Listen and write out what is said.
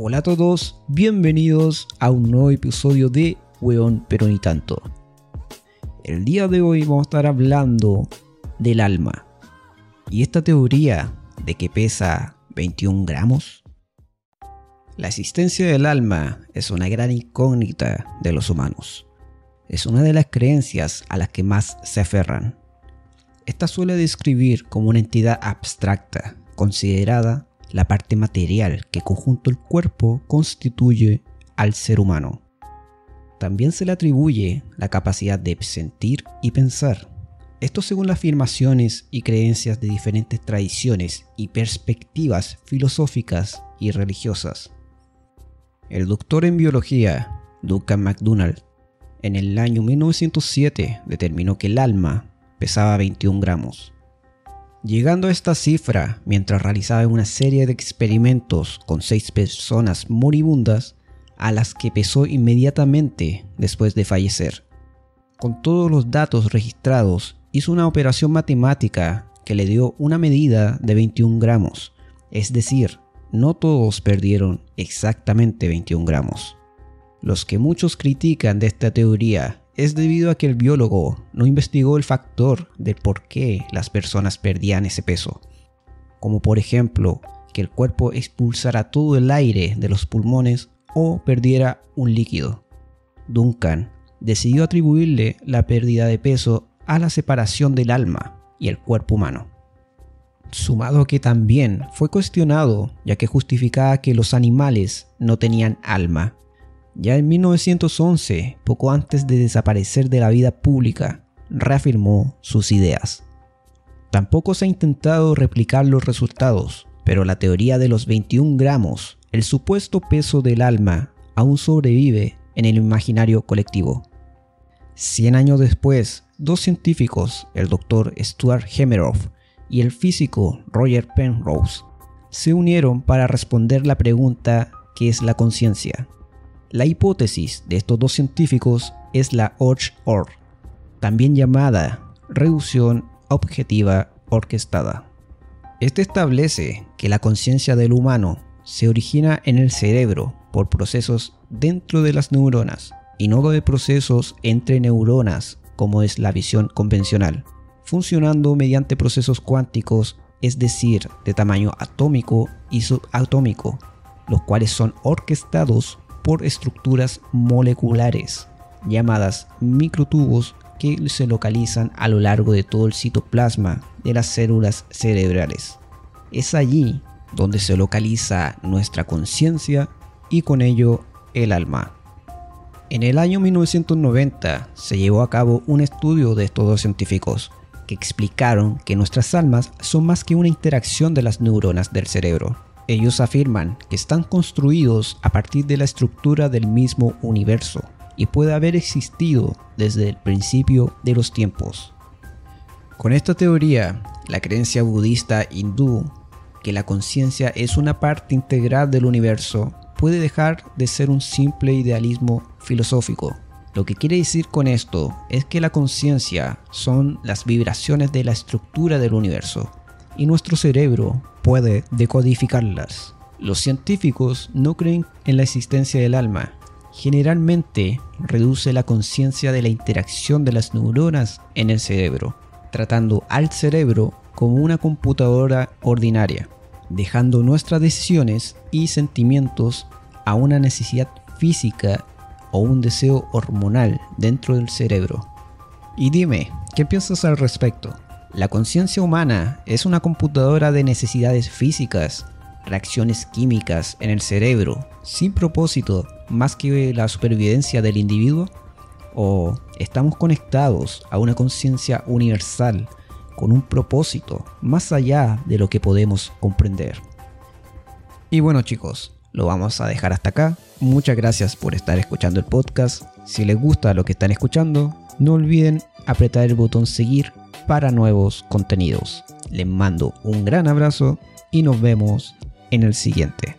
Hola a todos, bienvenidos a un nuevo episodio de Weón pero ni tanto. El día de hoy vamos a estar hablando del alma. Y esta teoría de que pesa 21 gramos. La existencia del alma es una gran incógnita de los humanos. Es una de las creencias a las que más se aferran. Esta suele describir como una entidad abstracta, considerada la parte material que conjunto el cuerpo constituye al ser humano. También se le atribuye la capacidad de sentir y pensar. Esto según las afirmaciones y creencias de diferentes tradiciones y perspectivas filosóficas y religiosas. El doctor en biología, Duncan MacDonald, en el año 1907 determinó que el alma pesaba 21 gramos Llegando a esta cifra, mientras realizaba una serie de experimentos con seis personas moribundas, a las que pesó inmediatamente después de fallecer. Con todos los datos registrados, hizo una operación matemática que le dio una medida de 21 gramos, es decir, no todos perdieron exactamente 21 gramos. Los que muchos critican de esta teoría es debido a que el biólogo no investigó el factor de por qué las personas perdían ese peso, como por ejemplo que el cuerpo expulsara todo el aire de los pulmones o perdiera un líquido. Duncan decidió atribuirle la pérdida de peso a la separación del alma y el cuerpo humano. Sumado a que también fue cuestionado ya que justificaba que los animales no tenían alma ya en 1911, poco antes de desaparecer de la vida pública, reafirmó sus ideas. Tampoco se ha intentado replicar los resultados, pero la teoría de los 21 gramos, el supuesto peso del alma, aún sobrevive en el imaginario colectivo. Cien años después, dos científicos, el doctor Stuart Hemeroff y el físico Roger Penrose, se unieron para responder la pregunta ¿qué es la conciencia? La hipótesis de estos dos científicos es la OR, también llamada reducción objetiva orquestada. Este establece que la conciencia del humano se origina en el cerebro por procesos dentro de las neuronas y no de procesos entre neuronas como es la visión convencional, funcionando mediante procesos cuánticos, es decir, de tamaño atómico y subatómico, los cuales son orquestados por estructuras moleculares llamadas microtubos que se localizan a lo largo de todo el citoplasma de las células cerebrales. Es allí donde se localiza nuestra conciencia y con ello el alma. En el año 1990 se llevó a cabo un estudio de estos dos científicos que explicaron que nuestras almas son más que una interacción de las neuronas del cerebro ellos afirman que están construidos a partir de la estructura del mismo universo y puede haber existido desde el principio de los tiempos. Con esta teoría, la creencia budista hindú, que la conciencia es una parte integral del universo, puede dejar de ser un simple idealismo filosófico. Lo que quiere decir con esto es que la conciencia son las vibraciones de la estructura del universo y nuestro cerebro puede decodificarlas. Los científicos no creen en la existencia del alma. Generalmente reduce la conciencia de la interacción de las neuronas en el cerebro, tratando al cerebro como una computadora ordinaria, dejando nuestras decisiones y sentimientos a una necesidad física o un deseo hormonal dentro del cerebro. Y dime, ¿qué piensas al respecto? La conciencia humana es una computadora de necesidades físicas, reacciones químicas en el cerebro, sin propósito más que la supervivencia del individuo, o estamos conectados a una conciencia universal con un propósito más allá de lo que podemos comprender. Y bueno chicos, lo vamos a dejar hasta acá. Muchas gracias por estar escuchando el podcast. Si les gusta lo que están escuchando, no olviden apretar el botón seguir para nuevos contenidos. Les mando un gran abrazo y nos vemos en el siguiente.